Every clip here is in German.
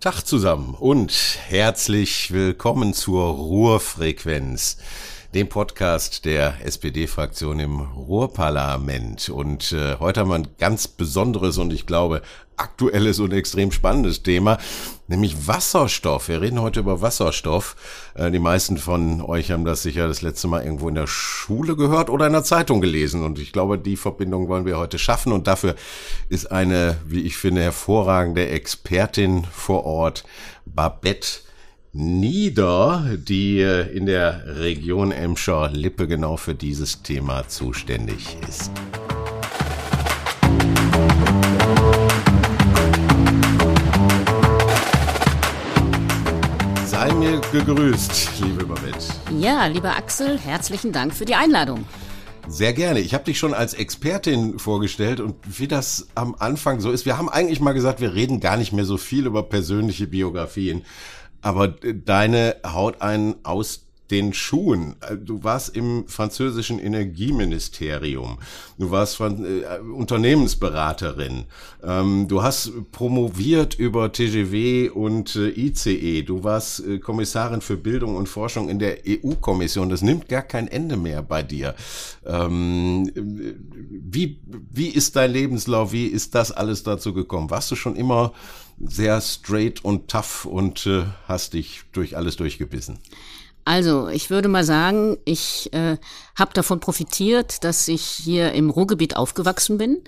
Tag zusammen und herzlich willkommen zur Ruhrfrequenz, dem Podcast der SPD-Fraktion im Ruhrparlament. Und äh, heute haben wir ein ganz besonderes und ich glaube aktuelles und extrem spannendes Thema, nämlich Wasserstoff. Wir reden heute über Wasserstoff. Äh, die meisten von euch haben das sicher das letzte Mal irgendwo in der Schule gehört oder in der Zeitung gelesen. Und ich glaube, die Verbindung wollen wir heute schaffen. Und dafür ist eine, wie ich finde, hervorragende Expertin vor Ort, Babette Nieder, die äh, in der Region Emscher-Lippe genau für dieses Thema zuständig ist. Sei mir gegrüßt, liebe Babette. Ja, lieber Axel, herzlichen Dank für die Einladung. Sehr gerne. Ich habe dich schon als Expertin vorgestellt und wie das am Anfang so ist. Wir haben eigentlich mal gesagt, wir reden gar nicht mehr so viel über persönliche Biografien. Aber deine haut einen aus den Schuhen. Äh, du warst im französischen Energieministerium. Du warst äh, Unternehmensberaterin. Ähm, du hast promoviert über TGW und äh, ICE. Du warst Kommissarin für Bildung und Forschung in der EU-Kommission. Das nimmt gar kein Ende mehr bei dir. Ähm, wie, wie ist dein Lebenslauf? Wie ist das alles dazu gekommen? Warst du schon immer sehr straight und tough und äh, hast dich durch alles durchgebissen? Also, ich würde mal sagen, ich äh, habe davon profitiert, dass ich hier im Ruhrgebiet aufgewachsen bin,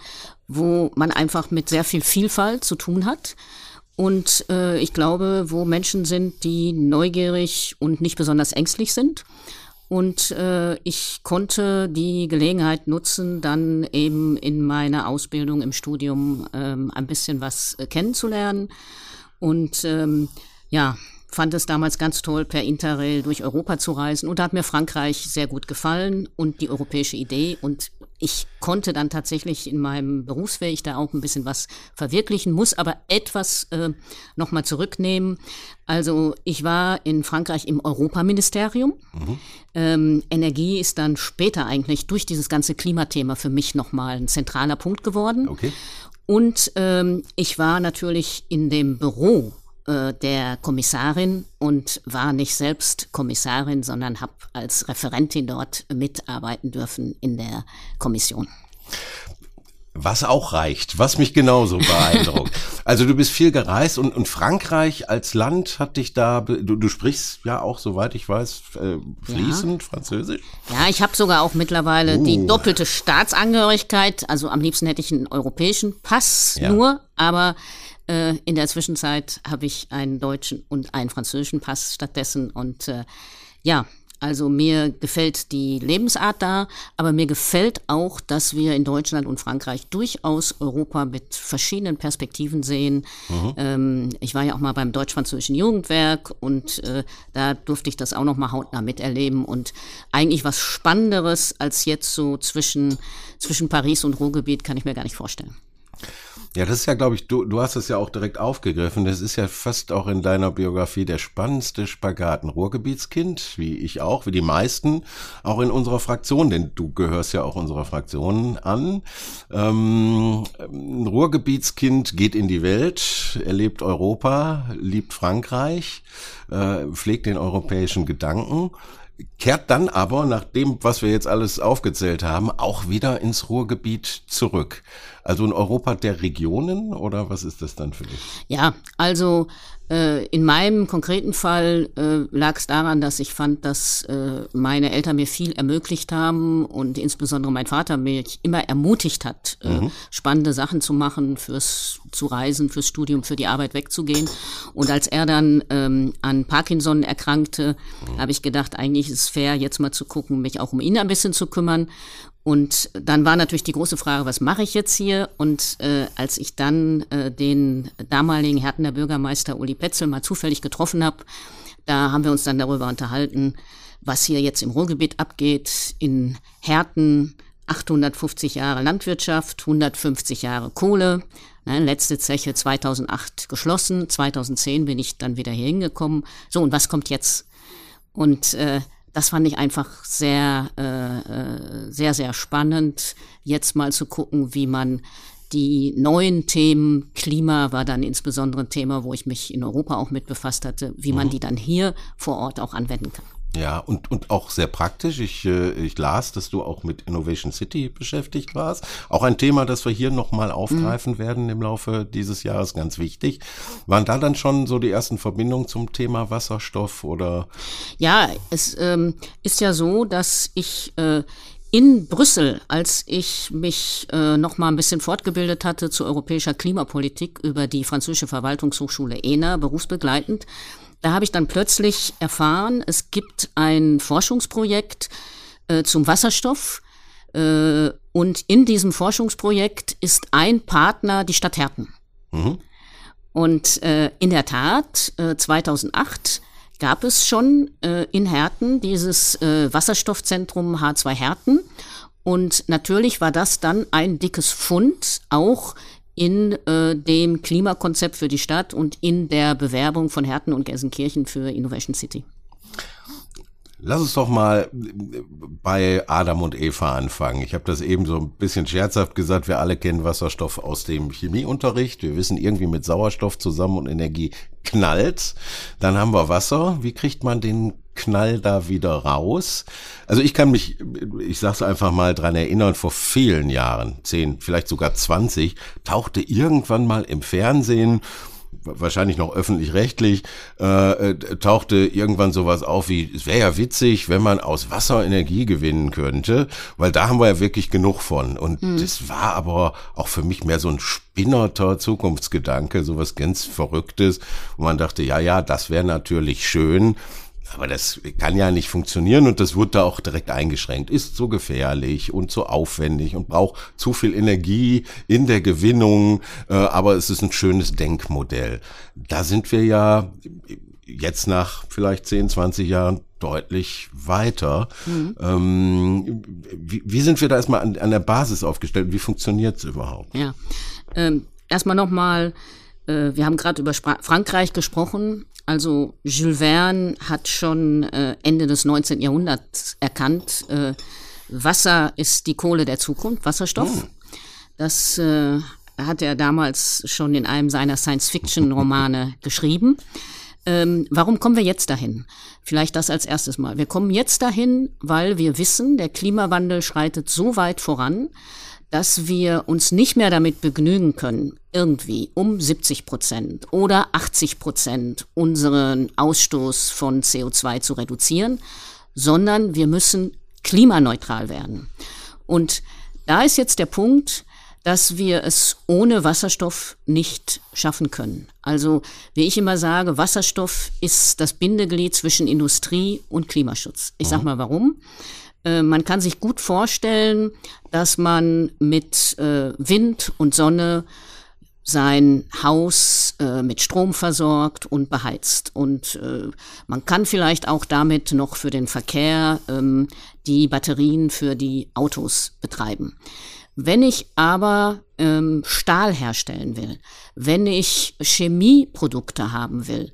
wo man einfach mit sehr viel Vielfalt zu tun hat. Und äh, ich glaube, wo Menschen sind, die neugierig und nicht besonders ängstlich sind. Und äh, ich konnte die Gelegenheit nutzen, dann eben in meiner Ausbildung im Studium ähm, ein bisschen was äh, kennenzulernen. Und ähm, ja, fand es damals ganz toll, per Interrail durch Europa zu reisen und da hat mir Frankreich sehr gut gefallen und die europäische Idee und ich konnte dann tatsächlich in meinem Berufsweg da auch ein bisschen was verwirklichen, muss aber etwas äh, nochmal zurücknehmen. Also ich war in Frankreich im Europaministerium. Mhm. Ähm, Energie ist dann später eigentlich durch dieses ganze Klimathema für mich nochmal ein zentraler Punkt geworden. Okay. Und ähm, ich war natürlich in dem Büro äh, der Kommissarin und war nicht selbst Kommissarin, sondern habe als Referentin dort mitarbeiten dürfen in der Kommission. Was auch reicht, was mich genauso beeindruckt. also du bist viel gereist und, und Frankreich als Land hat dich da, du, du sprichst ja auch, soweit ich weiß, äh, fließend ja. Französisch. Ja, ich habe sogar auch mittlerweile uh. die doppelte Staatsangehörigkeit. Also am liebsten hätte ich einen europäischen Pass ja. nur, aber äh, in der Zwischenzeit habe ich einen deutschen und einen französischen Pass stattdessen. Und äh, ja, also mir gefällt die Lebensart da, aber mir gefällt auch, dass wir in Deutschland und Frankreich durchaus Europa mit verschiedenen Perspektiven sehen. Mhm. Ähm, ich war ja auch mal beim deutsch-französischen Jugendwerk und äh, da durfte ich das auch noch mal hautnah miterleben und eigentlich was Spannenderes als jetzt so zwischen, zwischen Paris und Ruhrgebiet kann ich mir gar nicht vorstellen. Ja, das ist ja, glaube ich, du, du hast es ja auch direkt aufgegriffen. Das ist ja fast auch in deiner Biografie der spannendste Spagat. Ein Ruhrgebietskind, wie ich auch, wie die meisten, auch in unserer Fraktion, denn du gehörst ja auch unserer Fraktion an. Ähm, ein Ruhrgebietskind geht in die Welt, erlebt Europa, liebt Frankreich, äh, pflegt den europäischen Gedanken kehrt dann aber, nach dem, was wir jetzt alles aufgezählt haben, auch wieder ins Ruhrgebiet zurück. Also in Europa der Regionen oder was ist das dann für dich? Ja, also äh, in meinem konkreten Fall äh, lag es daran, dass ich fand, dass äh, meine Eltern mir viel ermöglicht haben und insbesondere mein Vater mich immer ermutigt hat, äh, mhm. spannende Sachen zu machen, fürs zu reisen, fürs Studium, für die Arbeit wegzugehen. Und als er dann ähm, an Parkinson erkrankte, mhm. habe ich gedacht, eigentlich ist es fair, jetzt mal zu gucken, mich auch um ihn ein bisschen zu kümmern. Und dann war natürlich die große Frage, was mache ich jetzt hier? Und äh, als ich dann äh, den damaligen Hertener Bürgermeister Uli Petzel mal zufällig getroffen habe, da haben wir uns dann darüber unterhalten, was hier jetzt im Ruhrgebiet abgeht. In Herten 850 Jahre Landwirtschaft, 150 Jahre Kohle. Ne, letzte Zeche 2008 geschlossen, 2010 bin ich dann wieder hier hingekommen. So, und was kommt jetzt? Und äh, das fand ich einfach sehr, äh, äh, sehr, sehr spannend, jetzt mal zu gucken, wie man die neuen Themen, Klima war dann insbesondere ein Thema, wo ich mich in Europa auch mit befasst hatte, wie man mhm. die dann hier vor Ort auch anwenden kann. Ja, und, und auch sehr praktisch. Ich, äh, ich las, dass du auch mit Innovation City beschäftigt warst. Auch ein Thema, das wir hier nochmal aufgreifen mhm. werden im Laufe dieses Jahres, ganz wichtig. Waren da dann schon so die ersten Verbindungen zum Thema Wasserstoff oder? Ja, es ähm, ist ja so, dass ich äh, in Brüssel, als ich mich äh, noch mal ein bisschen fortgebildet hatte zu europäischer Klimapolitik über die französische Verwaltungshochschule ENA, berufsbegleitend, da habe ich dann plötzlich erfahren, es gibt ein Forschungsprojekt äh, zum Wasserstoff. Äh, und in diesem Forschungsprojekt ist ein Partner die Stadt Herten. Mhm. Und äh, in der Tat, äh, 2008 gab es schon äh, in Herten dieses äh, Wasserstoffzentrum H2 Herten. Und natürlich war das dann ein dickes Fund, auch in äh, dem Klimakonzept für die Stadt und in der Bewerbung von Herten und Gelsenkirchen für Innovation City. Lass uns doch mal bei Adam und Eva anfangen. Ich habe das eben so ein bisschen scherzhaft gesagt. Wir alle kennen Wasserstoff aus dem Chemieunterricht. Wir wissen irgendwie mit Sauerstoff zusammen und Energie knallt. Dann haben wir Wasser. Wie kriegt man den Knall da wieder raus? Also ich kann mich, ich sag's einfach mal dran erinnern, vor vielen Jahren, zehn, vielleicht sogar zwanzig, tauchte irgendwann mal im Fernsehen wahrscheinlich noch öffentlich-rechtlich, äh, äh, tauchte irgendwann sowas auf wie, es wäre ja witzig, wenn man aus Wasser Energie gewinnen könnte, weil da haben wir ja wirklich genug von. Und hm. das war aber auch für mich mehr so ein spinnerter Zukunftsgedanke, sowas ganz Verrücktes, wo man dachte, ja, ja, das wäre natürlich schön, aber das kann ja nicht funktionieren und das wurde da auch direkt eingeschränkt. Ist zu gefährlich und zu aufwendig und braucht zu viel Energie in der Gewinnung, äh, aber es ist ein schönes Denkmodell. Da sind wir ja jetzt nach vielleicht 10, 20 Jahren deutlich weiter. Mhm. Ähm, wie, wie, sind wir da erstmal an, an der Basis aufgestellt? Wie funktioniert es überhaupt? Ja, ähm, erstmal nochmal, äh, wir haben gerade über Spra Frankreich gesprochen. Also Jules Verne hat schon äh, Ende des 19. Jahrhunderts erkannt, äh, Wasser ist die Kohle der Zukunft, Wasserstoff. Oh. Das äh, hat er damals schon in einem seiner Science-Fiction-Romane geschrieben. Ähm, warum kommen wir jetzt dahin? Vielleicht das als erstes Mal. Wir kommen jetzt dahin, weil wir wissen, der Klimawandel schreitet so weit voran, dass wir uns nicht mehr damit begnügen können, irgendwie um 70 Prozent oder 80 Prozent unseren Ausstoß von CO2 zu reduzieren, sondern wir müssen klimaneutral werden. Und da ist jetzt der Punkt, dass wir es ohne Wasserstoff nicht schaffen können. Also, wie ich immer sage, Wasserstoff ist das Bindeglied zwischen Industrie und Klimaschutz. Ich sag mhm. mal warum. Äh, man kann sich gut vorstellen, dass man mit äh, Wind und Sonne sein Haus äh, mit Strom versorgt und beheizt. Und äh, man kann vielleicht auch damit noch für den Verkehr ähm, die Batterien für die Autos betreiben. Wenn ich aber ähm, Stahl herstellen will, wenn ich Chemieprodukte haben will,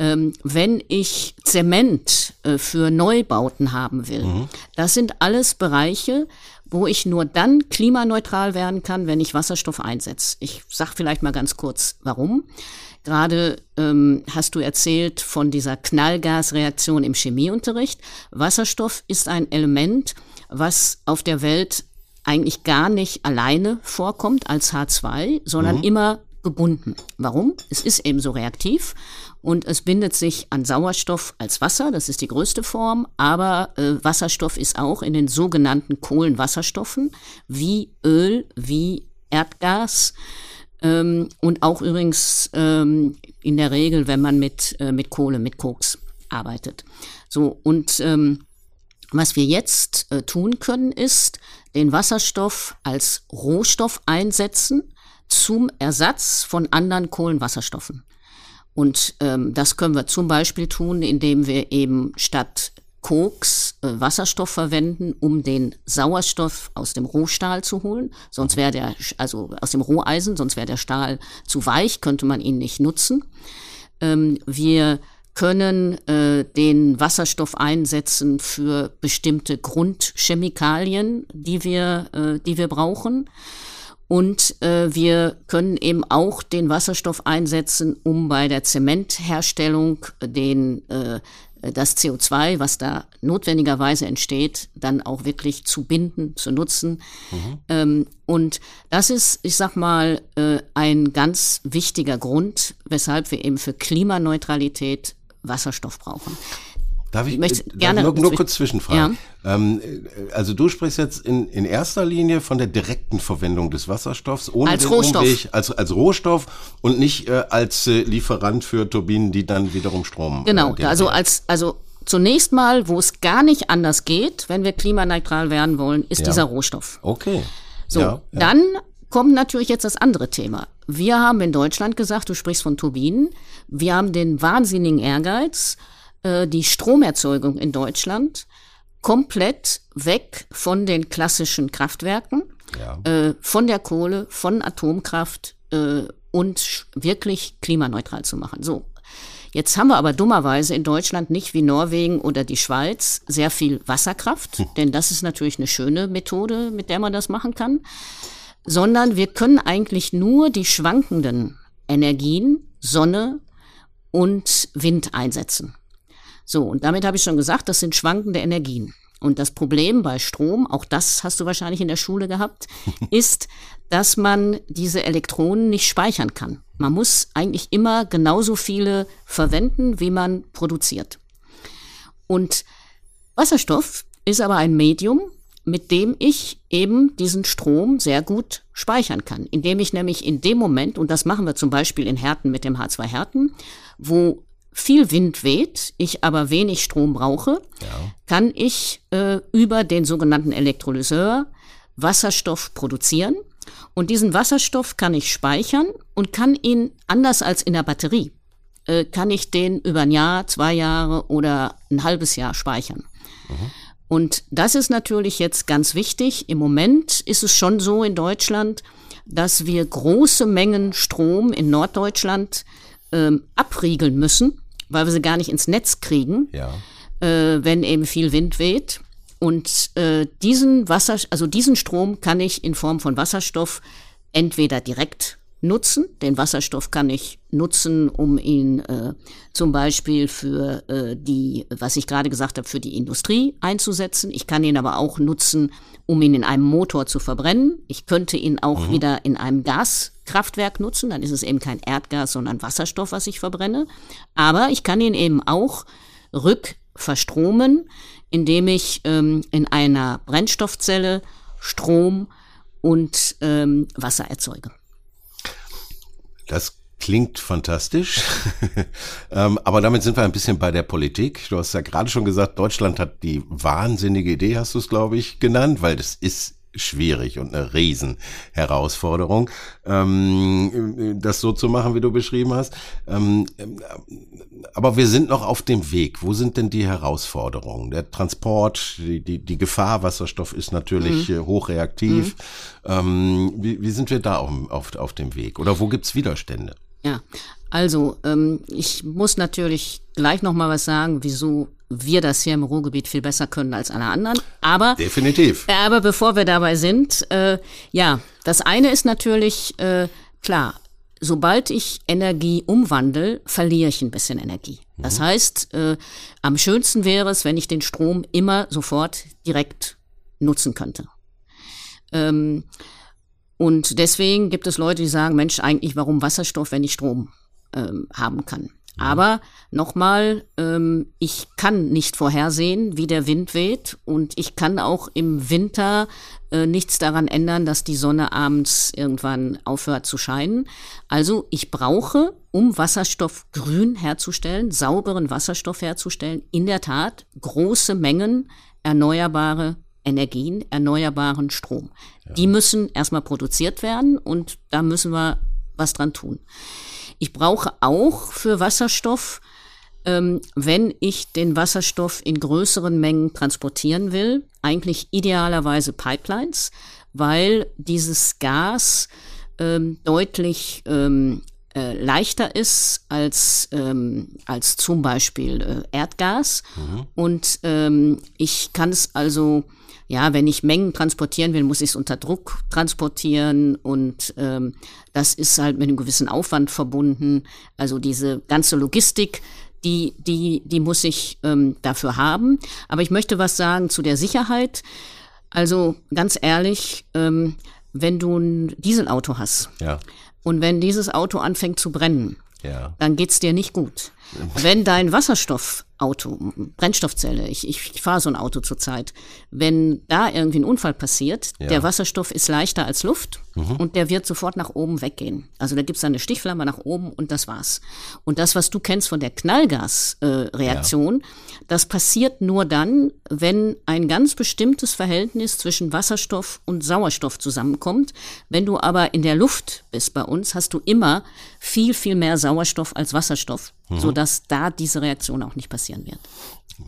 ähm, wenn ich Zement äh, für Neubauten haben will. Mhm. Das sind alles Bereiche, wo ich nur dann klimaneutral werden kann, wenn ich Wasserstoff einsetze. Ich sag vielleicht mal ganz kurz, warum. Gerade ähm, hast du erzählt von dieser Knallgasreaktion im Chemieunterricht. Wasserstoff ist ein Element, was auf der Welt eigentlich gar nicht alleine vorkommt als H2, sondern mhm. immer gebunden. Warum? Es ist eben so reaktiv und es bindet sich an Sauerstoff als Wasser, das ist die größte Form, aber äh, Wasserstoff ist auch in den sogenannten Kohlenwasserstoffen wie Öl, wie Erdgas ähm, und auch übrigens ähm, in der Regel, wenn man mit, äh, mit Kohle, mit Koks arbeitet. So, und ähm, was wir jetzt äh, tun können, ist, den Wasserstoff als Rohstoff einsetzen zum Ersatz von anderen Kohlenwasserstoffen. Und ähm, das können wir zum Beispiel tun, indem wir eben statt Koks äh, Wasserstoff verwenden, um den Sauerstoff aus dem Rohstahl zu holen. Sonst wäre der, also aus dem Roheisen, sonst wäre der Stahl zu weich, könnte man ihn nicht nutzen. Ähm, wir können äh, den Wasserstoff einsetzen für bestimmte Grundchemikalien, die wir, äh, die wir brauchen. Und äh, wir können eben auch den Wasserstoff einsetzen, um bei der Zementherstellung den, äh, das CO2, was da notwendigerweise entsteht, dann auch wirklich zu binden, zu nutzen. Mhm. Ähm, und das ist, ich sag mal, äh, ein ganz wichtiger Grund, weshalb wir eben für Klimaneutralität Wasserstoff brauchen. Darf ich, ich möchte äh, gerne nur, nur kurz zwischenfragen? Ja. Ähm, äh, also du sprichst jetzt in, in erster Linie von der direkten Verwendung des Wasserstoffs ohne als den Rohstoff. Umweg, als, als Rohstoff und nicht äh, als äh, Lieferant für Turbinen, die dann wiederum Strom. Genau, äh, also als also zunächst mal, wo es gar nicht anders geht, wenn wir klimaneutral werden wollen, ist ja. dieser Rohstoff. Okay. So, ja, dann kommt natürlich jetzt das andere Thema. Wir haben in Deutschland gesagt, du sprichst von Turbinen, wir haben den wahnsinnigen Ehrgeiz, äh, die Stromerzeugung in Deutschland komplett weg von den klassischen Kraftwerken, ja. äh, von der Kohle, von Atomkraft äh, und wirklich klimaneutral zu machen. So. Jetzt haben wir aber dummerweise in Deutschland nicht wie Norwegen oder die Schweiz sehr viel Wasserkraft, hm. denn das ist natürlich eine schöne Methode, mit der man das machen kann, sondern wir können eigentlich nur die schwankenden Energien, Sonne und Wind einsetzen. So, und damit habe ich schon gesagt, das sind schwankende Energien. Und das Problem bei Strom, auch das hast du wahrscheinlich in der Schule gehabt, ist, dass man diese Elektronen nicht speichern kann. Man muss eigentlich immer genauso viele verwenden, wie man produziert. Und Wasserstoff ist aber ein Medium, mit dem ich eben diesen Strom sehr gut speichern kann, indem ich nämlich in dem Moment, und das machen wir zum Beispiel in Härten mit dem H2 Härten, wo viel Wind weht, ich aber wenig Strom brauche, ja. kann ich äh, über den sogenannten Elektrolyseur Wasserstoff produzieren. Und diesen Wasserstoff kann ich speichern und kann ihn, anders als in der Batterie, äh, kann ich den über ein Jahr, zwei Jahre oder ein halbes Jahr speichern. Mhm. Und das ist natürlich jetzt ganz wichtig. Im Moment ist es schon so in Deutschland, dass wir große Mengen Strom in Norddeutschland ähm, abriegeln müssen, weil wir sie gar nicht ins Netz kriegen, ja. äh, wenn eben viel Wind weht. Und äh, diesen Wasser, also diesen Strom kann ich in Form von Wasserstoff entweder direkt nutzen. Den Wasserstoff kann ich nutzen, um ihn äh, zum Beispiel für äh, die, was ich gerade gesagt habe, für die Industrie einzusetzen. Ich kann ihn aber auch nutzen, um ihn in einem Motor zu verbrennen. Ich könnte ihn auch mhm. wieder in einem Gaskraftwerk nutzen. Dann ist es eben kein Erdgas, sondern Wasserstoff, was ich verbrenne. Aber ich kann ihn eben auch rückverstromen, indem ich ähm, in einer Brennstoffzelle Strom und ähm, Wasser erzeuge. Das klingt fantastisch. ähm, aber damit sind wir ein bisschen bei der Politik. Du hast ja gerade schon gesagt, Deutschland hat die wahnsinnige Idee, hast du es, glaube ich, genannt, weil das ist schwierig und eine Riesenherausforderung, ähm, das so zu machen, wie du beschrieben hast. Ähm, aber wir sind noch auf dem Weg. Wo sind denn die Herausforderungen? Der Transport, die, die, die Gefahr, Wasserstoff ist natürlich mhm. Äh, hochreaktiv. Mhm. Ähm, wie, wie sind wir da auf, auf, auf dem Weg? Oder wo gibt's Widerstände? Ja, also ähm, ich muss natürlich gleich noch mal was sagen, wieso wir das hier im Ruhrgebiet viel besser können als alle anderen. Aber definitiv. Aber bevor wir dabei sind, äh, ja, das eine ist natürlich äh, klar. Sobald ich Energie umwandle, verliere ich ein bisschen Energie. Das mhm. heißt, äh, am schönsten wäre es, wenn ich den Strom immer sofort direkt nutzen könnte. Ähm, und deswegen gibt es Leute, die sagen, Mensch, eigentlich warum Wasserstoff, wenn ich Strom ähm, haben kann. Aber nochmal, ähm, ich kann nicht vorhersehen, wie der Wind weht und ich kann auch im Winter äh, nichts daran ändern, dass die Sonne abends irgendwann aufhört zu scheinen. Also ich brauche, um Wasserstoff grün herzustellen, sauberen Wasserstoff herzustellen, in der Tat große Mengen erneuerbare Energien, erneuerbaren Strom. Ja. Die müssen erstmal produziert werden und da müssen wir was dran tun. Ich brauche auch für Wasserstoff, ähm, wenn ich den Wasserstoff in größeren Mengen transportieren will, eigentlich idealerweise Pipelines, weil dieses Gas ähm, deutlich ähm, äh, leichter ist als, ähm, als zum Beispiel äh, Erdgas. Mhm. Und ähm, ich kann es also, ja, wenn ich Mengen transportieren will, muss ich es unter Druck transportieren und ähm, das ist halt mit einem gewissen Aufwand verbunden. Also diese ganze Logistik, die, die, die muss ich ähm, dafür haben. Aber ich möchte was sagen zu der Sicherheit. Also ganz ehrlich, ähm, wenn du ein Dieselauto hast ja. und wenn dieses Auto anfängt zu brennen, ja. dann geht's dir nicht gut. Wenn dein Wasserstoff Auto, Brennstoffzelle, ich, ich fahre so ein Auto zurzeit, wenn da irgendwie ein Unfall passiert, ja. der Wasserstoff ist leichter als Luft mhm. und der wird sofort nach oben weggehen. Also da gibt's dann eine Stichflamme nach oben und das war's. Und das, was du kennst von der Knallgasreaktion, äh, ja. das passiert nur dann, wenn ein ganz bestimmtes Verhältnis zwischen Wasserstoff und Sauerstoff zusammenkommt. Wenn du aber in der Luft bist bei uns, hast du immer viel, viel mehr Sauerstoff als Wasserstoff, mhm. sodass da diese Reaktion auch nicht passieren wird.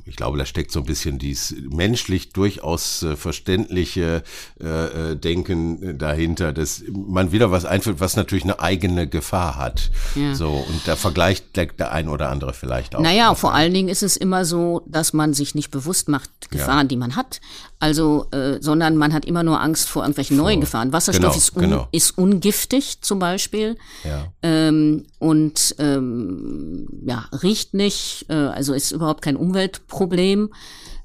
Ich glaube, da steckt so ein bisschen dies menschlich durchaus äh, verständliche äh, äh Denken dahinter, dass man wieder was einführt, was natürlich eine eigene Gefahr hat. Ja. So und da vergleicht der, der ein oder andere vielleicht auch. Naja, vor allen Dingen ist es immer so, dass man sich nicht bewusst macht Gefahren, ja. die man hat. Also, äh, sondern man hat immer nur Angst vor irgendwelchen vor, neuen Gefahren. Wasserstoff genau, ist, un, genau. ist ungiftig zum Beispiel ja. ähm, und ähm, ja riecht nicht, äh, also ist überhaupt kein Umweltproblem.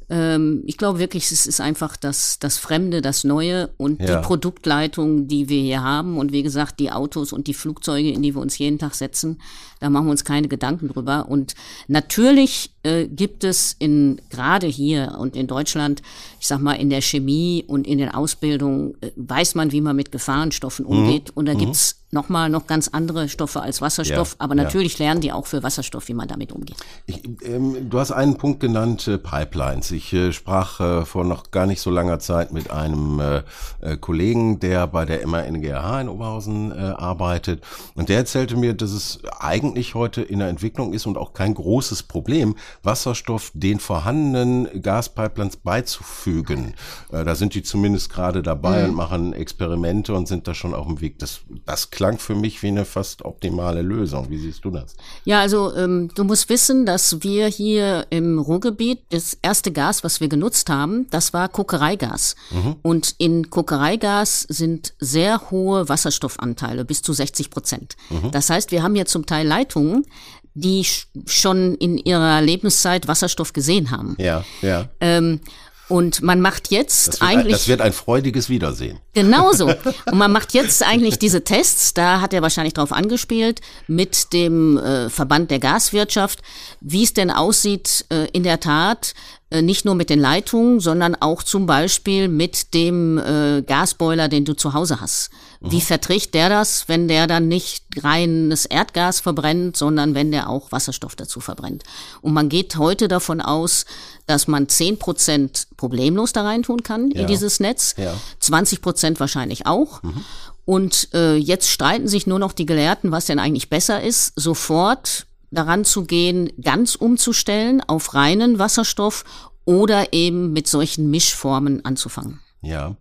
Ähm, ich glaube wirklich, es ist einfach das, das Fremde, das Neue und ja. die Produktleitung, die wir hier haben. Und wie gesagt, die Autos und die Flugzeuge, in die wir uns jeden Tag setzen, da machen wir uns keine Gedanken drüber. Und natürlich äh, gibt es in gerade hier und in Deutschland, ich sag mal, in der Chemie und in den Ausbildungen, äh, weiß man, wie man mit Gefahrenstoffen mhm. umgeht. Mhm. Und da mhm. gibt's nochmal noch ganz andere Stoffe als Wasserstoff. Ja, aber natürlich ja. lernen die auch für Wasserstoff, wie man damit umgeht. Ich, ähm, du hast einen Punkt genannt, äh, Pipelines. Ich äh, sprach äh, vor noch gar nicht so langer Zeit mit einem äh, äh Kollegen, der bei der MANGH in Oberhausen äh, arbeitet. Und der erzählte mir, dass es eigentlich heute in der Entwicklung ist und auch kein großes Problem, Wasserstoff den vorhandenen Gaspipelines beizufügen. da sind die zumindest gerade dabei mhm. und machen Experimente und sind da schon auf dem Weg. Das, das klang für mich wie eine fast optimale Lösung. Wie siehst du das? Ja, also ähm, du musst wissen, dass wir hier im Ruhrgebiet das erste Gas, was wir genutzt haben, das war Kokereigas. Mhm. Und in Kokereigas sind sehr hohe Wasserstoffanteile, bis zu 60 Prozent. Mhm. Das heißt, wir haben hier zum Teil Leitungen, die schon in ihrer Lebenszeit Wasserstoff gesehen haben. Ja, ja. Ähm, und man macht jetzt das eigentlich. Ein, das wird ein freudiges Wiedersehen. Genauso. Und man macht jetzt eigentlich diese Tests, da hat er wahrscheinlich drauf angespielt, mit dem äh, Verband der Gaswirtschaft, wie es denn aussieht äh, in der Tat, nicht nur mit den Leitungen, sondern auch zum Beispiel mit dem äh, Gasboiler, den du zu Hause hast. Mhm. Wie verträgt der das, wenn der dann nicht reines Erdgas verbrennt, sondern wenn der auch Wasserstoff dazu verbrennt? Und man geht heute davon aus, dass man zehn Prozent problemlos da reintun kann ja. in dieses Netz, ja. 20 Prozent wahrscheinlich auch. Mhm. Und äh, jetzt streiten sich nur noch die Gelehrten, was denn eigentlich besser ist, sofort daran zu gehen, ganz umzustellen auf reinen Wasserstoff oder eben mit solchen Mischformen anzufangen. Ja.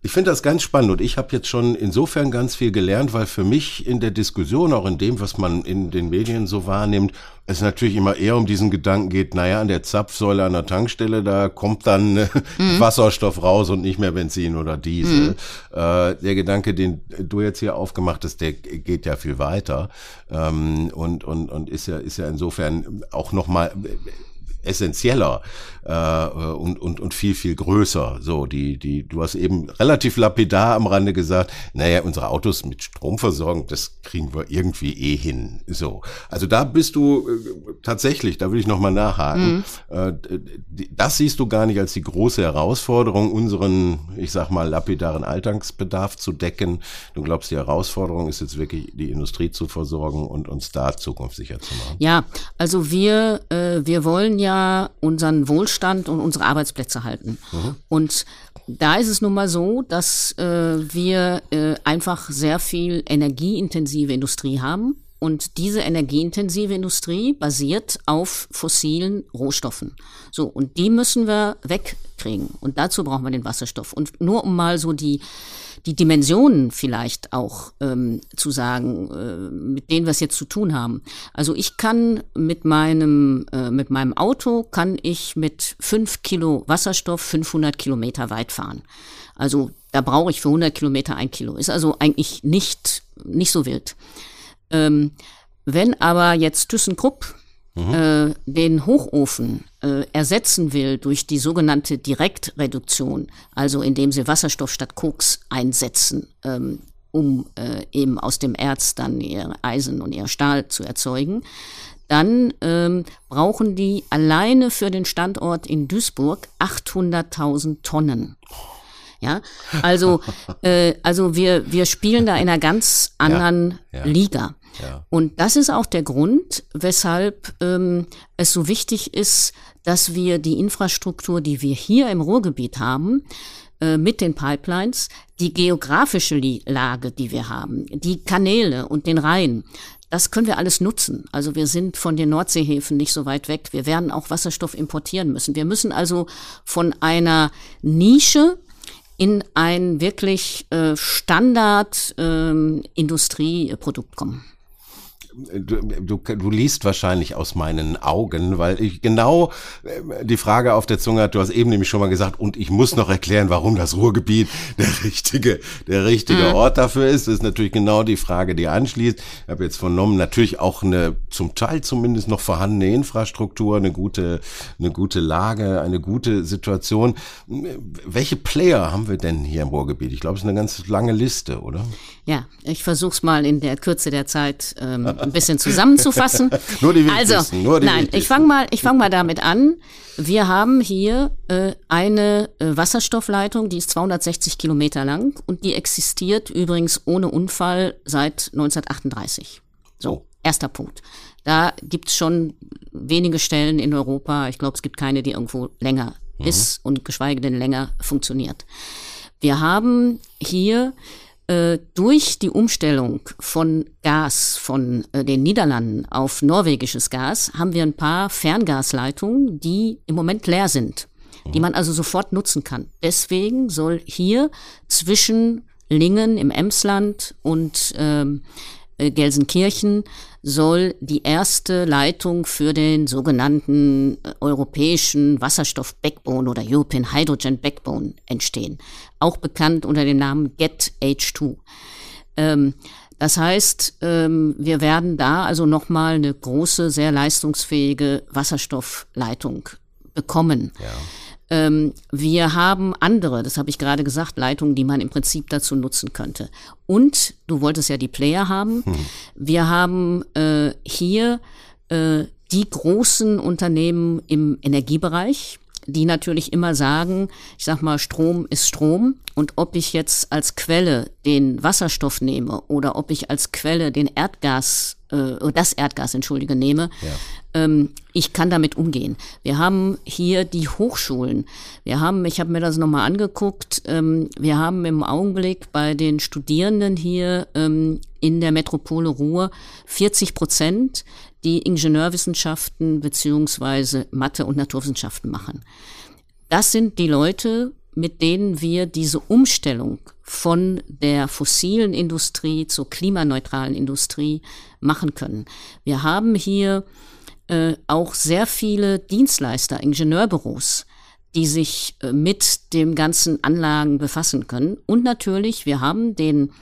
Ich finde das ganz spannend und ich habe jetzt schon insofern ganz viel gelernt, weil für mich in der Diskussion, auch in dem, was man in den Medien so wahrnimmt, es natürlich immer eher um diesen Gedanken geht, naja, an der Zapfsäule an der Tankstelle, da kommt dann äh, mhm. Wasserstoff raus und nicht mehr Benzin oder Diesel. Mhm. Äh, der Gedanke, den du jetzt hier aufgemacht hast, der geht ja viel weiter ähm, und, und, und ist ja, ist ja insofern auch nochmal essentieller äh, und, und, und viel, viel größer. So, die, die, du hast eben relativ lapidar am Rande gesagt, naja, unsere Autos mit Strom versorgen, das kriegen wir irgendwie eh hin. So. Also da bist du äh, tatsächlich, da will ich nochmal nachhaken. Mhm. Äh, das siehst du gar nicht als die große Herausforderung, unseren, ich sag mal, lapidaren Alltagsbedarf zu decken. Du glaubst, die Herausforderung ist jetzt wirklich, die Industrie zu versorgen und uns da zukunftssicher zu machen. Ja, also wir, äh, wir wollen ja unseren Wohlstand Wohlstand und unsere Arbeitsplätze halten. Mhm. Und da ist es nun mal so, dass äh, wir äh, einfach sehr viel energieintensive Industrie haben. Und diese energieintensive Industrie basiert auf fossilen Rohstoffen. So, und die müssen wir wegkriegen. Und dazu brauchen wir den Wasserstoff. Und nur um mal so die, die Dimensionen vielleicht auch ähm, zu sagen, äh, mit denen wir es jetzt zu tun haben. Also ich kann mit meinem, äh, mit meinem Auto, kann ich mit fünf Kilo Wasserstoff 500 Kilometer weit fahren. Also da brauche ich für 100 Kilometer ein Kilo. Ist also eigentlich nicht, nicht so wild. Ähm, wenn aber jetzt ThyssenKrupp mhm. äh, den Hochofen äh, ersetzen will durch die sogenannte Direktreduktion, also indem sie Wasserstoff statt Koks einsetzen, ähm, um äh, eben aus dem Erz dann ihr Eisen und ihr Stahl zu erzeugen, dann ähm, brauchen die alleine für den Standort in Duisburg 800.000 Tonnen. Ja, also, äh, also wir, wir spielen da in einer ganz anderen ja, ja. Liga. Ja. Und das ist auch der Grund, weshalb ähm, es so wichtig ist, dass wir die Infrastruktur, die wir hier im Ruhrgebiet haben, äh, mit den Pipelines, die geografische Lage, die wir haben, die Kanäle und den Rhein, das können wir alles nutzen. Also wir sind von den Nordseehäfen nicht so weit weg. Wir werden auch Wasserstoff importieren müssen. Wir müssen also von einer Nische in ein wirklich äh, Standard-Industrieprodukt ähm, kommen du, du, du liest wahrscheinlich aus meinen Augen, weil ich genau äh, die Frage auf der Zunge hat, du hast eben nämlich schon mal gesagt, und ich muss noch erklären, warum das Ruhrgebiet der richtige, der richtige mhm. Ort dafür ist. Das ist natürlich genau die Frage, die anschließt. Ich habe jetzt vernommen, natürlich auch eine zum Teil zumindest noch vorhandene Infrastruktur, eine gute, eine gute Lage, eine gute Situation. Welche Player haben wir denn hier im Ruhrgebiet? Ich glaube, es ist eine ganz lange Liste, oder? Ja, ich versuche es mal in der Kürze der Zeit ähm, ein bisschen zusammenzufassen. nur die also, nur die nein, ich fange mal, ich fange mal damit an. Wir haben hier äh, eine äh, Wasserstoffleitung, die ist 260 Kilometer lang und die existiert übrigens ohne Unfall seit 1938. So, oh. erster Punkt. Da gibt's schon wenige Stellen in Europa. Ich glaube, es gibt keine, die irgendwo länger mhm. ist und geschweige denn länger funktioniert. Wir haben hier durch die Umstellung von Gas von äh, den Niederlanden auf norwegisches Gas haben wir ein paar Ferngasleitungen, die im Moment leer sind, die man also sofort nutzen kann. Deswegen soll hier zwischen Lingen im Emsland und ähm, äh, Gelsenkirchen soll die erste Leitung für den sogenannten äh, europäischen Wasserstoff-Backbone oder European Hydrogen Backbone entstehen. Auch bekannt unter dem Namen GET H2. Ähm, das heißt, ähm, wir werden da also nochmal eine große, sehr leistungsfähige Wasserstoffleitung bekommen. Ja. Ähm, wir haben andere, das habe ich gerade gesagt, Leitungen, die man im Prinzip dazu nutzen könnte. Und du wolltest ja die Player haben. Hm. Wir haben äh, hier äh, die großen Unternehmen im Energiebereich, die natürlich immer sagen, ich sag mal, Strom ist Strom und ob ich jetzt als Quelle den Wasserstoff nehme oder ob ich als Quelle den Erdgas äh, das Erdgas, entschuldige, nehme, ja. Ähm, ich kann damit umgehen. Wir haben hier die Hochschulen. Wir haben, ich habe mir das nochmal angeguckt, ähm, wir haben im Augenblick bei den Studierenden hier ähm, in der Metropole Ruhr 40 Prozent, die Ingenieurwissenschaften beziehungsweise Mathe und Naturwissenschaften machen. Das sind die Leute, mit denen wir diese Umstellung von der fossilen Industrie zur klimaneutralen Industrie machen können. Wir haben hier äh, auch sehr viele Dienstleister, Ingenieurbüros, die sich äh, mit dem ganzen Anlagen befassen können. Und natürlich, wir haben den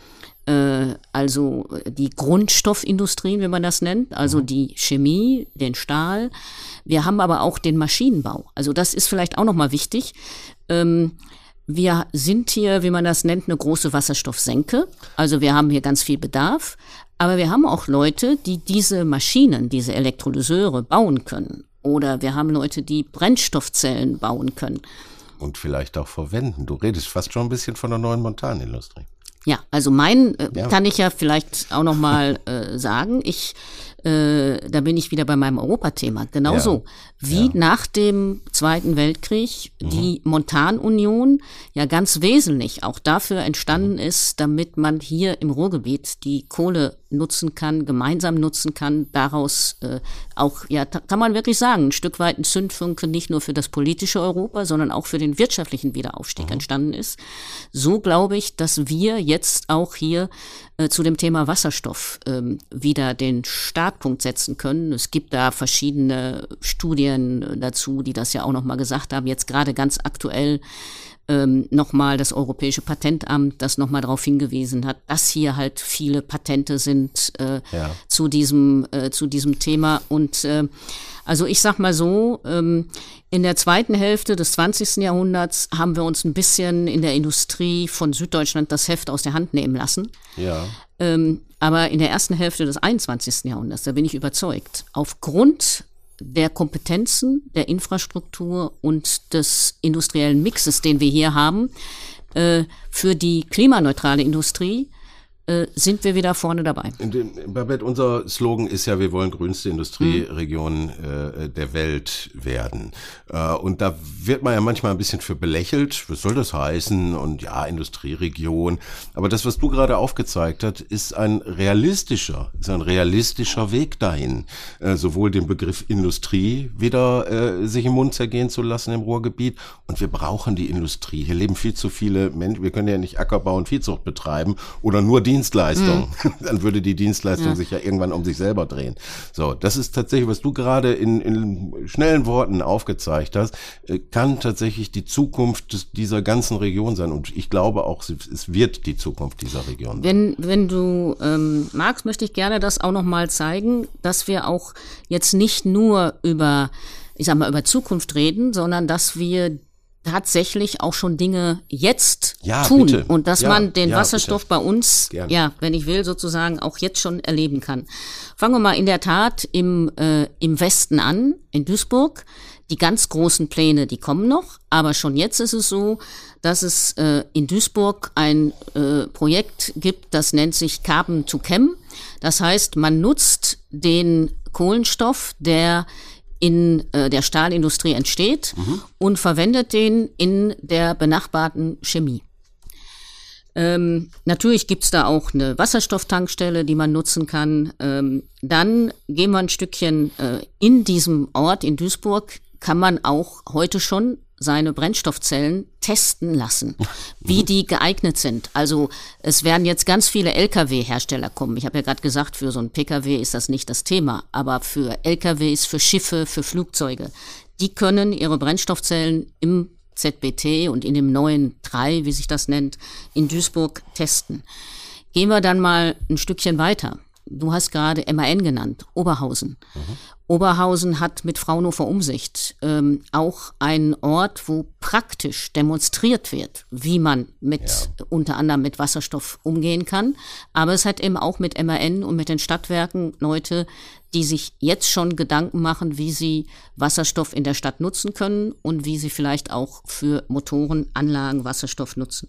äh, also die Grundstoffindustrien, wie man das nennt, also mhm. die Chemie, den Stahl. Wir haben aber auch den Maschinenbau. Also das ist vielleicht auch nochmal wichtig. Ähm, wir sind hier, wie man das nennt, eine große Wasserstoffsenke. Also wir haben hier ganz viel Bedarf. Aber wir haben auch Leute, die diese Maschinen, diese Elektrolyseure bauen können. Oder wir haben Leute, die Brennstoffzellen bauen können. Und vielleicht auch verwenden. Du redest fast schon ein bisschen von der neuen Montanindustrie. Ja, also mein äh, ja. kann ich ja vielleicht auch noch mal äh, sagen. Ich äh, da bin ich wieder bei meinem Europathema. Genauso ja. wie ja. nach dem Zweiten Weltkrieg mhm. die Montanunion ja ganz wesentlich auch dafür entstanden mhm. ist, damit man hier im Ruhrgebiet die Kohle nutzen kann, gemeinsam nutzen kann, daraus äh, auch, ja, kann man wirklich sagen, ein Stück weit ein Zündfunke nicht nur für das politische Europa, sondern auch für den wirtschaftlichen Wiederaufstieg mhm. entstanden ist. So glaube ich, dass wir jetzt auch hier äh, zu dem Thema Wasserstoff ähm, wieder den Startpunkt setzen können. Es gibt da verschiedene Studien dazu, die das ja auch nochmal gesagt haben. Jetzt gerade ganz aktuell ähm, nochmal das Europäische Patentamt, das nochmal darauf hingewiesen hat, dass hier halt viele Patente sind äh, ja. zu diesem äh, zu diesem Thema und äh, also ich sag mal so, ähm, in der zweiten Hälfte des 20. Jahrhunderts haben wir uns ein bisschen in der Industrie von Süddeutschland das Heft aus der Hand nehmen lassen. Ja. Ähm, aber in der ersten Hälfte des 21. Jahrhunderts, da bin ich überzeugt, aufgrund der Kompetenzen, der Infrastruktur und des industriellen Mixes, den wir hier haben, äh, für die klimaneutrale Industrie äh, sind wir wieder vorne dabei. Babette, unser Slogan ist ja, wir wollen grünste Industrieregion mhm. äh, der Welt werden. Äh, und da wird man ja manchmal ein bisschen für belächelt. Was soll das heißen? Und ja, Industrieregion. Aber das, was du gerade aufgezeigt hast, ist ein realistischer, ist ein realistischer Weg dahin. Äh, sowohl den Begriff Industrie wieder äh, sich im Mund zergehen zu lassen im Ruhrgebiet. Und wir brauchen die Industrie. Hier leben viel zu viele Menschen. Wir können ja nicht Ackerbau und Viehzucht betreiben oder nur die Dienstleistung. Mhm. Dann würde die Dienstleistung ja. sich ja irgendwann um sich selber drehen. So, das ist tatsächlich, was du gerade in, in schnellen Worten aufgezeigt hast, äh, kann tatsächlich die Zukunft des, dieser ganzen Region sein. Und ich glaube auch, es wird die Zukunft dieser Region sein. Wenn, wenn du ähm, magst, möchte ich gerne das auch nochmal zeigen, dass wir auch jetzt nicht nur über ich sag mal, über Zukunft reden, sondern dass wir tatsächlich auch schon Dinge jetzt ja, tun bitte. und dass ja, man den ja, Wasserstoff bitte. bei uns, Gern. ja, wenn ich will, sozusagen auch jetzt schon erleben kann. Fangen wir mal in der Tat im, äh, im Westen an, in Duisburg. Die ganz großen Pläne, die kommen noch, aber schon jetzt ist es so, dass es äh, in Duisburg ein äh, Projekt gibt, das nennt sich Carbon to Chem. Das heißt, man nutzt den Kohlenstoff, der in äh, der Stahlindustrie entsteht mhm. und verwendet den in der benachbarten Chemie. Ähm, natürlich gibt's da auch eine Wasserstofftankstelle, die man nutzen kann. Ähm, dann gehen wir ein Stückchen äh, in diesem Ort in Duisburg, kann man auch heute schon seine Brennstoffzellen testen lassen, wie die geeignet sind. Also es werden jetzt ganz viele Lkw-Hersteller kommen. Ich habe ja gerade gesagt, für so ein Pkw ist das nicht das Thema, aber für Lkws, für Schiffe, für Flugzeuge, die können ihre Brennstoffzellen im ZBT und in dem neuen 3, wie sich das nennt, in Duisburg testen. Gehen wir dann mal ein Stückchen weiter. Du hast gerade MAN genannt, Oberhausen. Mhm. Oberhausen hat mit Fraunhofer Umsicht ähm, auch einen Ort, wo praktisch demonstriert wird, wie man mit ja. unter anderem mit Wasserstoff umgehen kann. Aber es hat eben auch mit MAN und mit den Stadtwerken Leute, die sich jetzt schon Gedanken machen, wie sie Wasserstoff in der Stadt nutzen können und wie sie vielleicht auch für Motorenanlagen Wasserstoff nutzen.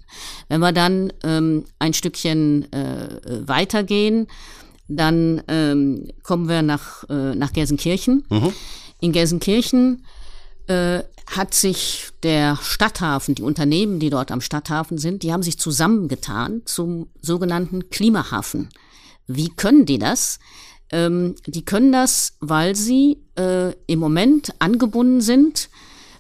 Wenn wir dann ähm, ein Stückchen äh, weitergehen, dann ähm, kommen wir nach, äh, nach Gelsenkirchen. Mhm. In Gelsenkirchen äh, hat sich der Stadthafen, die Unternehmen, die dort am Stadthafen sind, die haben sich zusammengetan zum sogenannten Klimahafen. Wie können die das? Ähm, die können das, weil sie äh, im Moment angebunden sind,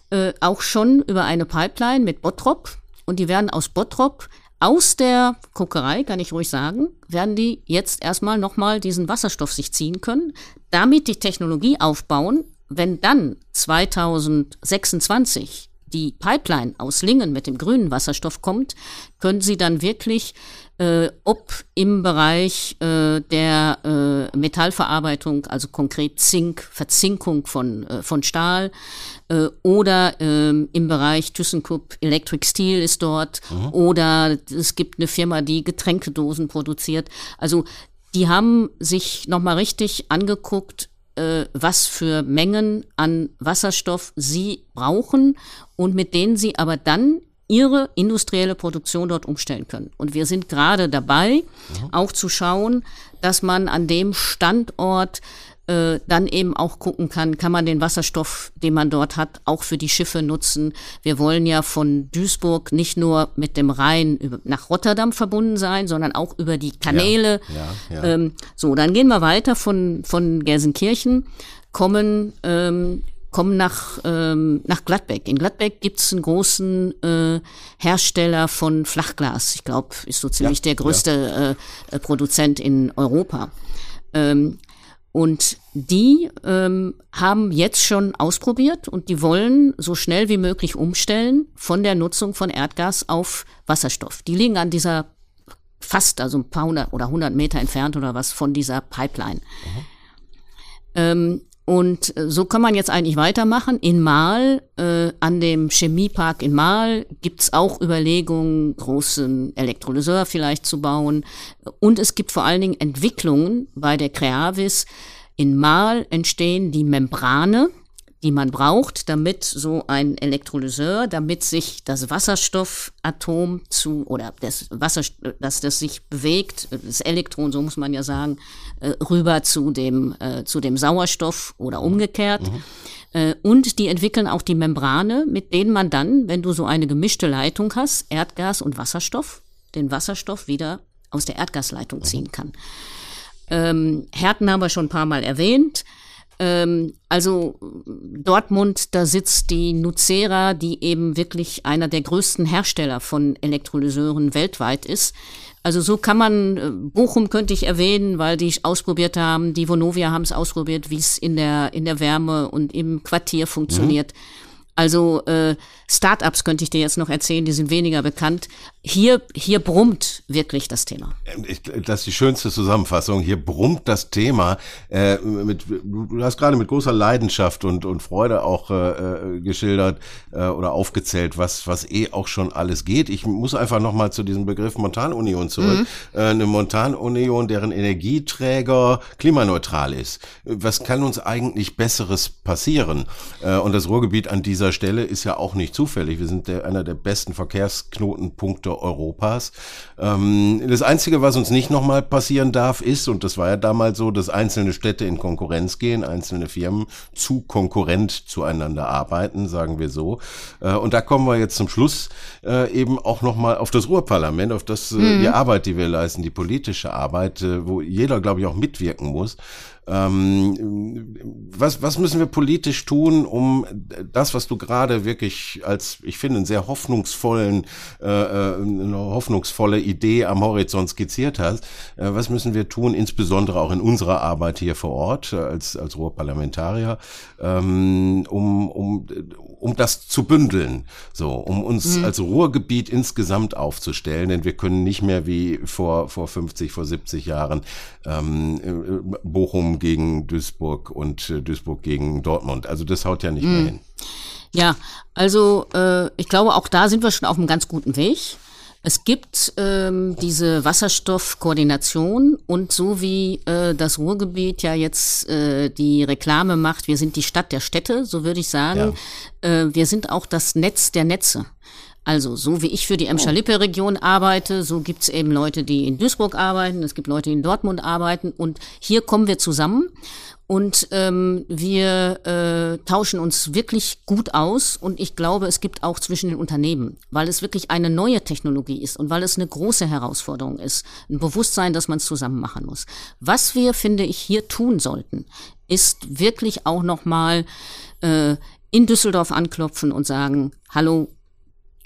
äh, auch schon über eine Pipeline mit Bottrop. Und die werden aus Bottrop aus der Kokerei, kann ich ruhig sagen, werden die jetzt erstmal nochmal diesen Wasserstoff sich ziehen können, damit die Technologie aufbauen, wenn dann 2026 die Pipeline aus Lingen mit dem grünen Wasserstoff kommt, können sie dann wirklich, äh, ob im Bereich äh, der äh, Metallverarbeitung, also konkret Zink, Verzinkung von, äh, von Stahl, äh, oder äh, im Bereich ThyssenKrupp Electric Steel ist dort, mhm. oder es gibt eine Firma, die Getränkedosen produziert. Also die haben sich nochmal richtig angeguckt, was für Mengen an Wasserstoff sie brauchen und mit denen sie aber dann ihre industrielle Produktion dort umstellen können. Und wir sind gerade dabei, mhm. auch zu schauen, dass man an dem Standort äh, dann eben auch gucken kann, kann man den Wasserstoff, den man dort hat, auch für die Schiffe nutzen. Wir wollen ja von Duisburg nicht nur mit dem Rhein nach Rotterdam verbunden sein, sondern auch über die Kanäle. Ja, ja, ja. Ähm, so, dann gehen wir weiter von, von Gelsenkirchen, kommen ähm, kommen nach, ähm, nach Gladbeck. In Gladbeck gibt's einen großen äh, Hersteller von Flachglas. Ich glaube, ist so ziemlich ja, der größte ja. äh, Produzent in Europa. Ähm, und die ähm, haben jetzt schon ausprobiert und die wollen so schnell wie möglich umstellen von der Nutzung von Erdgas auf Wasserstoff. Die liegen an dieser fast, also ein paar hundert oder hundert Meter entfernt oder was von dieser Pipeline. Mhm. Ähm, und äh, so kann man jetzt eigentlich weitermachen. In Mahl, äh, an dem Chemiepark in Mahl, gibt's auch Überlegungen, großen Elektrolyseur vielleicht zu bauen. Und es gibt vor allen Dingen Entwicklungen bei der Creavis, in Mal entstehen die Membrane, die man braucht, damit so ein Elektrolyseur, damit sich das Wasserstoffatom zu oder das Wasser, dass das sich bewegt, das Elektron, so muss man ja sagen, äh, rüber zu dem äh, zu dem Sauerstoff oder umgekehrt. Mhm. Äh, und die entwickeln auch die Membrane, mit denen man dann, wenn du so eine gemischte Leitung hast, Erdgas und Wasserstoff, den Wasserstoff wieder aus der Erdgasleitung ziehen kann. Ähm, Herten haben wir schon ein paar Mal erwähnt. Ähm, also Dortmund, da sitzt die Nucera, die eben wirklich einer der größten Hersteller von Elektrolyseuren weltweit ist. Also so kann man, äh, Bochum könnte ich erwähnen, weil die ausprobiert haben, die Vonovia haben es ausprobiert, wie es in der, in der Wärme und im Quartier funktioniert. Mhm. Also äh, Startups könnte ich dir jetzt noch erzählen, die sind weniger bekannt. Hier, hier brummt wirklich das Thema. Ich, das ist die schönste Zusammenfassung. Hier brummt das Thema. Äh, mit, du hast gerade mit großer Leidenschaft und, und Freude auch äh, geschildert äh, oder aufgezählt, was, was eh auch schon alles geht. Ich muss einfach nochmal zu diesem Begriff Montanunion zurück. Mhm. Äh, eine Montanunion, deren Energieträger klimaneutral ist. Was kann uns eigentlich Besseres passieren? Äh, und das Ruhrgebiet an dieser Stelle ist ja auch nicht zufällig. Wir sind der, einer der besten Verkehrsknotenpunkte Europas. Ähm, das Einzige, was uns nicht nochmal passieren darf, ist, und das war ja damals so, dass einzelne Städte in Konkurrenz gehen, einzelne Firmen zu konkurrent zueinander arbeiten, sagen wir so. Äh, und da kommen wir jetzt zum Schluss äh, eben auch nochmal auf das Ruhrparlament, auf das, äh, mhm. die Arbeit, die wir leisten, die politische Arbeit, äh, wo jeder, glaube ich, auch mitwirken muss. Ähm, was, was müssen wir politisch tun, um das, was du gerade wirklich als, ich finde, einen sehr hoffnungsvollen, äh, äh, eine hoffnungsvolle Idee am Horizont skizziert hast, äh, was müssen wir tun, insbesondere auch in unserer Arbeit hier vor Ort äh, als, als Ruhrparlamentarier, ähm, um, um, um das zu bündeln, so, um uns mhm. als Ruhrgebiet insgesamt aufzustellen, denn wir können nicht mehr wie vor, vor 50, vor 70 Jahren ähm, äh, Bochum gegen Duisburg und äh, Duisburg gegen Dortmund. Also das haut ja nicht mhm. mehr hin. Ja, also äh, ich glaube, auch da sind wir schon auf einem ganz guten Weg. Es gibt ähm, diese Wasserstoffkoordination und so wie äh, das Ruhrgebiet ja jetzt äh, die Reklame macht, wir sind die Stadt der Städte, so würde ich sagen, ja. äh, wir sind auch das Netz der Netze. Also, so wie ich für die Emscher-Lippe-Region arbeite, so gibt's eben Leute, die in Duisburg arbeiten, es gibt Leute, die in Dortmund arbeiten und hier kommen wir zusammen und ähm, wir äh, tauschen uns wirklich gut aus und ich glaube, es gibt auch zwischen den Unternehmen, weil es wirklich eine neue Technologie ist und weil es eine große Herausforderung ist, ein Bewusstsein, dass man es zusammen machen muss. Was wir, finde ich, hier tun sollten, ist wirklich auch nochmal äh, in Düsseldorf anklopfen und sagen, hallo,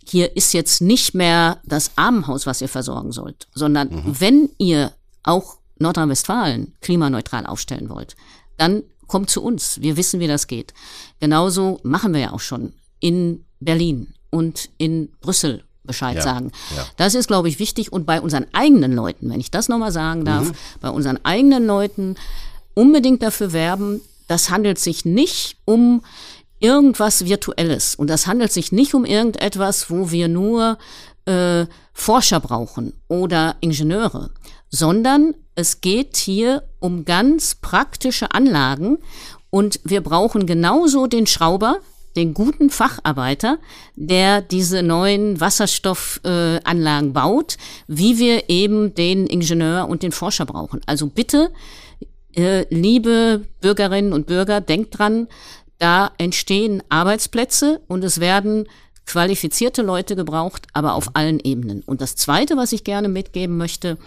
hier ist jetzt nicht mehr das Armenhaus, was ihr versorgen sollt, sondern mhm. wenn ihr auch Nordrhein-Westfalen klimaneutral aufstellen wollt, dann kommt zu uns. Wir wissen, wie das geht. Genauso machen wir ja auch schon in Berlin und in Brüssel Bescheid ja, sagen. Ja. Das ist, glaube ich, wichtig. Und bei unseren eigenen Leuten, wenn ich das nochmal sagen darf, mhm. bei unseren eigenen Leuten unbedingt dafür werben, das handelt sich nicht um irgendwas Virtuelles. Und das handelt sich nicht um irgendetwas, wo wir nur äh, Forscher brauchen oder Ingenieure, sondern es geht hier um ganz praktische Anlagen und wir brauchen genauso den Schrauber, den guten Facharbeiter, der diese neuen Wasserstoffanlagen äh, baut, wie wir eben den Ingenieur und den Forscher brauchen. Also bitte, äh, liebe Bürgerinnen und Bürger, denkt dran, da entstehen Arbeitsplätze und es werden qualifizierte Leute gebraucht, aber auf allen Ebenen. Und das Zweite, was ich gerne mitgeben möchte,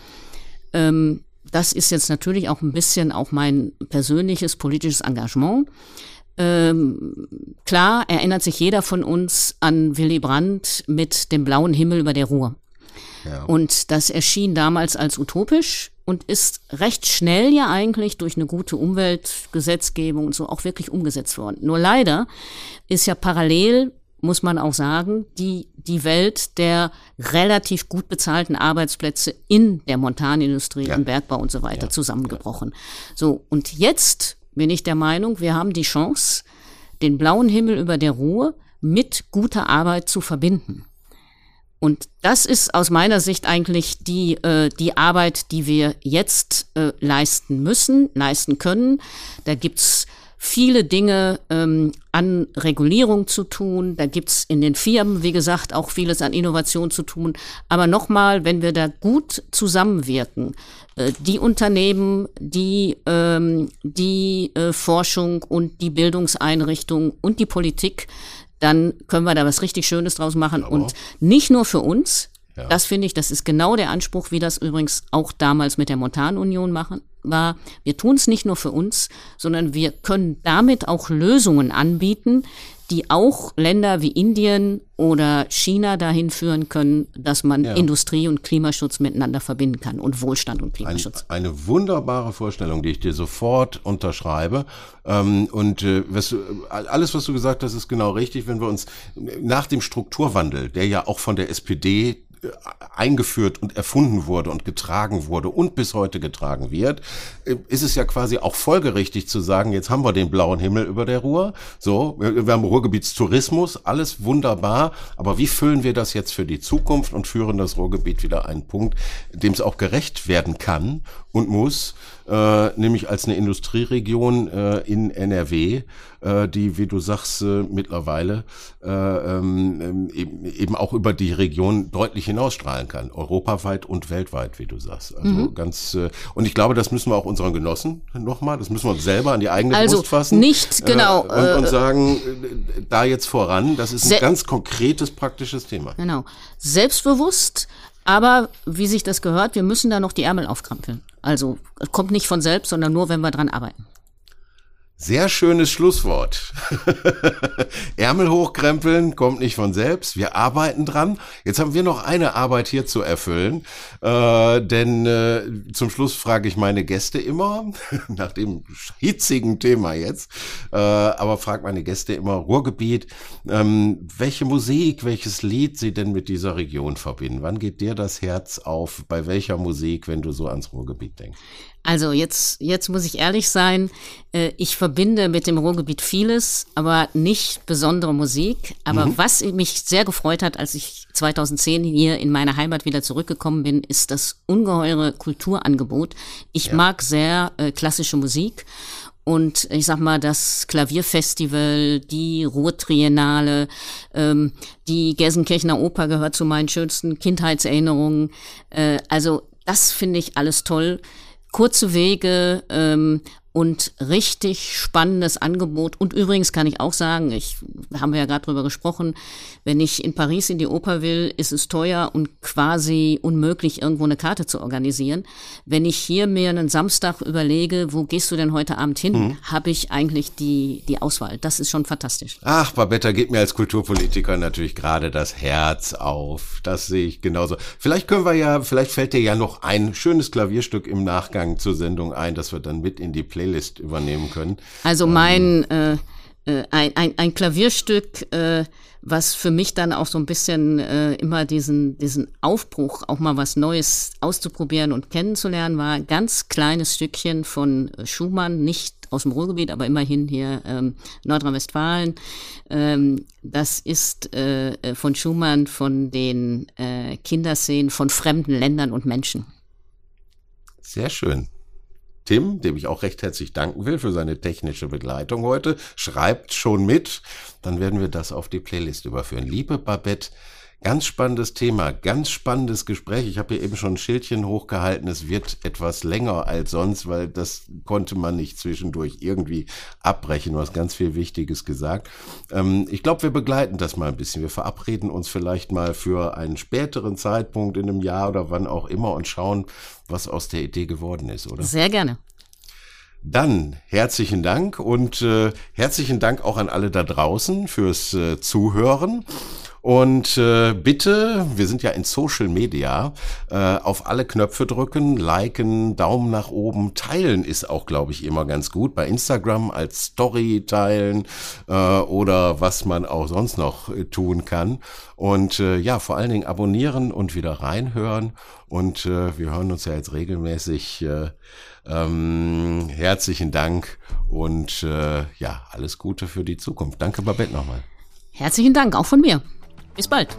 ähm, das ist jetzt natürlich auch ein bisschen auch mein persönliches politisches Engagement. Ähm, klar erinnert sich jeder von uns an Willy Brandt mit dem blauen Himmel über der Ruhr. Ja. Und das erschien damals als utopisch und ist recht schnell ja eigentlich durch eine gute Umweltgesetzgebung und so auch wirklich umgesetzt worden. Nur leider ist ja parallel muss man auch sagen, die, die Welt der relativ gut bezahlten Arbeitsplätze in der Montanindustrie, ja. im Bergbau und so weiter ja. zusammengebrochen. So, und jetzt bin ich der Meinung, wir haben die Chance, den blauen Himmel über der Ruhe mit guter Arbeit zu verbinden. Und das ist aus meiner Sicht eigentlich die, äh, die Arbeit, die wir jetzt äh, leisten müssen, leisten können. Da gibt's viele Dinge ähm, an Regulierung zu tun. Da gibt's in den Firmen, wie gesagt, auch vieles an Innovation zu tun. Aber nochmal, wenn wir da gut zusammenwirken, äh, die Unternehmen, die, ähm, die äh, Forschung und die Bildungseinrichtungen und die Politik, dann können wir da was richtig Schönes draus machen. Aber und nicht nur für uns. Ja. Das finde ich, das ist genau der Anspruch, wie das übrigens auch damals mit der Montanunion machen, war, wir tun es nicht nur für uns, sondern wir können damit auch Lösungen anbieten, die auch Länder wie Indien oder China dahin führen können, dass man ja. Industrie und Klimaschutz miteinander verbinden kann und Wohlstand und Klimaschutz. Ein, eine wunderbare Vorstellung, die ich dir sofort unterschreibe. Ähm, und äh, was, alles, was du gesagt hast, ist genau richtig. Wenn wir uns nach dem Strukturwandel, der ja auch von der SPD eingeführt und erfunden wurde und getragen wurde und bis heute getragen wird, äh, ist es ja quasi auch folgerichtig zu sagen, jetzt haben wir den blauen Himmel über der Ruhr, so, wir haben Ruhrgebietstourismus, alles wunderbar, aber wie füllen wir das jetzt für die Zukunft und führen das Ruhrgebiet wieder einen Punkt, dem es auch gerecht werden kann und muss, äh, nämlich als eine Industrieregion äh, in NRW, äh, die, wie du sagst, äh, mittlerweile äh, ähm, eben, eben auch über die Region deutlich hinausstrahlen kann, europaweit und weltweit, wie du sagst. Also mhm. ganz äh, und ich glaube, das müssen wir auch unseren Genossen nochmal, das müssen wir uns selber an die eigene also Brust fassen. Nicht genau äh, und, und sagen, äh, da jetzt voran, das ist ein ganz konkretes praktisches Thema. Genau, selbstbewusst. Aber wie sich das gehört, wir müssen da noch die Ärmel aufkrampeln. Also kommt nicht von selbst, sondern nur, wenn wir dran arbeiten. Sehr schönes Schlusswort. Ärmel hochkrempeln kommt nicht von selbst. Wir arbeiten dran. Jetzt haben wir noch eine Arbeit hier zu erfüllen. Äh, denn äh, zum Schluss frage ich meine Gäste immer, nach dem hitzigen Thema jetzt, äh, aber frage meine Gäste immer Ruhrgebiet, ähm, welche Musik, welches Lied sie denn mit dieser Region verbinden. Wann geht dir das Herz auf? Bei welcher Musik, wenn du so ans Ruhrgebiet denkst? Also jetzt, jetzt muss ich ehrlich sein, äh, ich verbinde mit dem Ruhrgebiet vieles, aber nicht besondere Musik. Aber mhm. was mich sehr gefreut hat, als ich 2010 hier in meine Heimat wieder zurückgekommen bin, ist das ungeheure Kulturangebot. Ich ja. mag sehr äh, klassische Musik. Und ich sag mal, das Klavierfestival, die Ruhrtriennale, ähm, die Gelsenkirchener Oper gehört zu meinen schönsten Kindheitserinnerungen. Äh, also das finde ich alles toll kurze Wege ähm, und richtig spannendes Angebot. Und übrigens kann ich auch sagen, ich haben wir ja gerade drüber gesprochen, wenn ich in Paris in die Oper will, ist es teuer und quasi unmöglich, irgendwo eine Karte zu organisieren. Wenn ich hier mir einen Samstag überlege, wo gehst du denn heute Abend hin, mhm. habe ich eigentlich die, die Auswahl. Das ist schon fantastisch. Ach, Babetta, geht mir als Kulturpolitiker natürlich gerade das Herz auf. Das sehe ich genauso. Vielleicht können wir ja, vielleicht fällt dir ja noch ein schönes Klavierstück im Nachgang zur Sendung ein, das wir dann mit in die Playlist Playlist übernehmen können. Also mein ähm, äh, äh, ein, ein, ein Klavierstück, äh, was für mich dann auch so ein bisschen äh, immer diesen, diesen Aufbruch, auch mal was Neues auszuprobieren und kennenzulernen, war ein ganz kleines Stückchen von Schumann, nicht aus dem Ruhrgebiet, aber immerhin hier ähm, Nordrhein-Westfalen. Ähm, das ist äh, von Schumann von den äh, Kinderszenen von fremden Ländern und Menschen. Sehr schön. Tim, dem ich auch recht herzlich danken will für seine technische Begleitung heute, schreibt schon mit. Dann werden wir das auf die Playlist überführen. Liebe Babette, Ganz spannendes Thema, ganz spannendes Gespräch. Ich habe hier eben schon ein Schildchen hochgehalten. Es wird etwas länger als sonst, weil das konnte man nicht zwischendurch irgendwie abbrechen. Du hast ganz viel Wichtiges gesagt. Ähm, ich glaube, wir begleiten das mal ein bisschen. Wir verabreden uns vielleicht mal für einen späteren Zeitpunkt in einem Jahr oder wann auch immer und schauen, was aus der Idee geworden ist, oder? Sehr gerne. Dann herzlichen Dank und äh, herzlichen Dank auch an alle da draußen fürs äh, Zuhören. Und äh, bitte, wir sind ja in Social Media, äh, auf alle Knöpfe drücken, liken, Daumen nach oben, teilen ist auch, glaube ich, immer ganz gut. Bei Instagram als Story teilen äh, oder was man auch sonst noch äh, tun kann. Und äh, ja, vor allen Dingen abonnieren und wieder reinhören. Und äh, wir hören uns ja jetzt regelmäßig. Äh, ähm, herzlichen Dank und äh, ja, alles Gute für die Zukunft. Danke, Babette, nochmal. Herzlichen Dank, auch von mir. Bis bald.